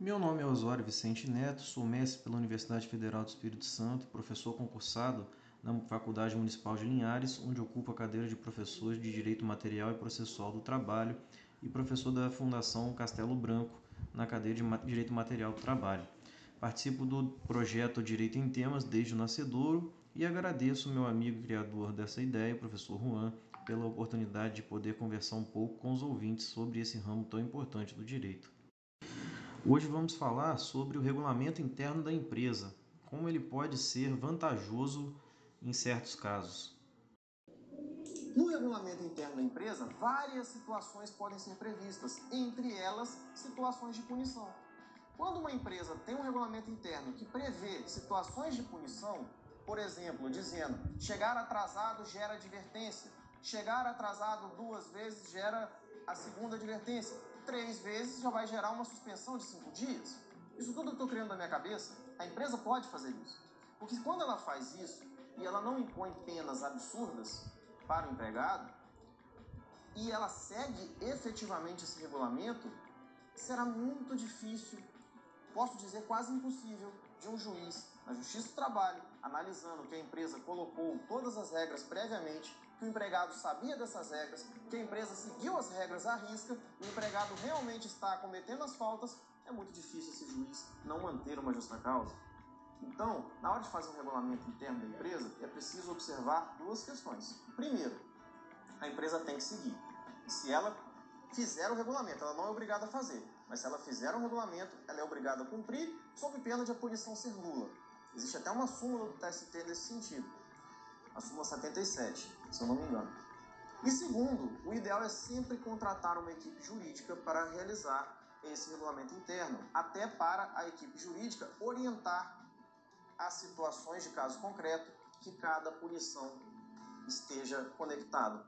Meu nome é Osório Vicente Neto, sou mestre pela Universidade Federal do Espírito Santo, professor concursado na Faculdade Municipal de Linhares, onde ocupo a cadeira de professor de Direito Material e Processual do Trabalho e professor da Fundação Castelo Branco na cadeira de Direito Material do Trabalho. Participo do projeto Direito em Temas desde o nascedouro e agradeço meu amigo criador dessa ideia, professor Juan, pela oportunidade de poder conversar um pouco com os ouvintes sobre esse ramo tão importante do direito. Hoje vamos falar sobre o regulamento interno da empresa, como ele pode ser vantajoso em certos casos. No regulamento interno da empresa, várias situações podem ser previstas, entre elas situações de punição. Quando uma empresa tem um regulamento interno que prevê situações de punição, por exemplo, dizendo chegar atrasado gera advertência, chegar atrasado duas vezes gera a segunda advertência, três vezes já vai gerar uma suspensão de cinco dias. Isso tudo eu estou criando na minha cabeça, a empresa pode fazer isso. Porque quando ela faz isso e ela não impõe penas absurdas para o empregado, e ela segue efetivamente esse regulamento, será muito difícil, posso dizer quase impossível, de um juiz na Justiça do Trabalho, analisando que a empresa colocou todas as regras previamente, que o empregado sabia dessas regras, que a empresa seguiu as regras à risca, o empregado realmente está cometendo as faltas, é muito difícil esse juiz não manter uma justa causa. Então, na hora de fazer um regulamento interno da empresa, é preciso observar duas questões. Primeiro, a empresa tem que seguir. Se ela fizer o regulamento, ela não é obrigada a fazer, mas se ela fizer o regulamento, ela é obrigada a cumprir, sob pena de a punição ser nula. Existe até uma súmula do TST nesse sentido, a súmula 77, se eu não me engano. E segundo, o ideal é sempre contratar uma equipe jurídica para realizar esse regulamento interno, até para a equipe jurídica orientar as situações de caso concreto que cada punição esteja conectado.